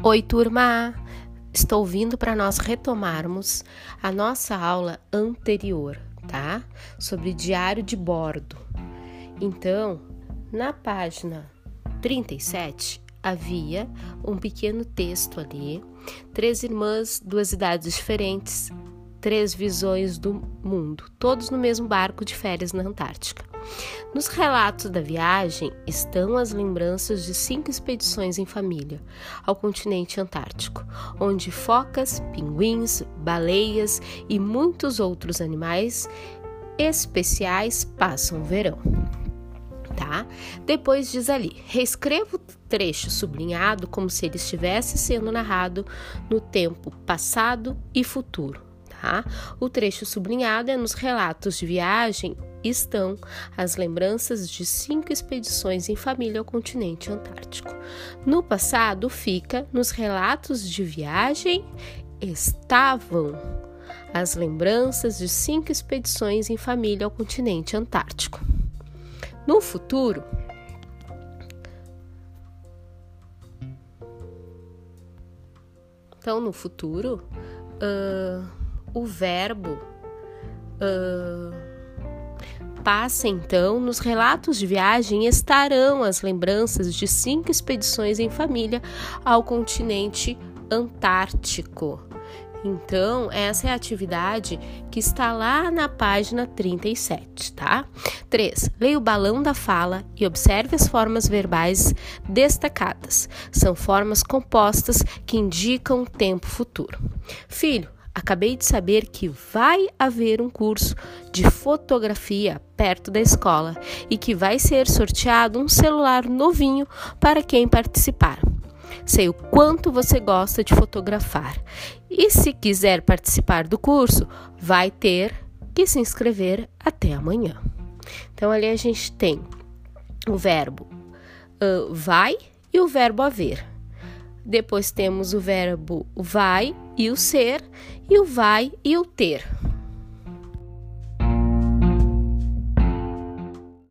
Oi, turma! Estou vindo para nós retomarmos a nossa aula anterior, tá? Sobre diário de bordo. Então, na página 37, havia um pequeno texto ali, três irmãs, duas idades diferentes, três visões do mundo, todos no mesmo barco de férias na Antártica. Nos relatos da viagem estão as lembranças de cinco expedições em família ao continente antártico, onde focas, pinguins, baleias e muitos outros animais especiais passam o verão. Tá? Depois diz ali: reescreva o trecho sublinhado como se ele estivesse sendo narrado no tempo passado e futuro. Tá? O trecho sublinhado é nos relatos de viagem estão as lembranças de cinco expedições em família ao continente antártico. No passado, fica nos relatos de viagem estavam as lembranças de cinco expedições em família ao continente antártico. No futuro, então no futuro, uh, o verbo uh, passa então, nos relatos de viagem estarão as lembranças de cinco expedições em família ao continente antártico. Então, essa é a atividade que está lá na página 37, tá? 3. Leia o balão da fala e observe as formas verbais destacadas. São formas compostas que indicam tempo futuro. Filho, Acabei de saber que vai haver um curso de fotografia perto da escola e que vai ser sorteado um celular novinho para quem participar. Sei o quanto você gosta de fotografar e se quiser participar do curso, vai ter que se inscrever até amanhã. Então, ali a gente tem o verbo uh, vai e o verbo haver. Depois temos o verbo vai e o ser, e o vai e o ter.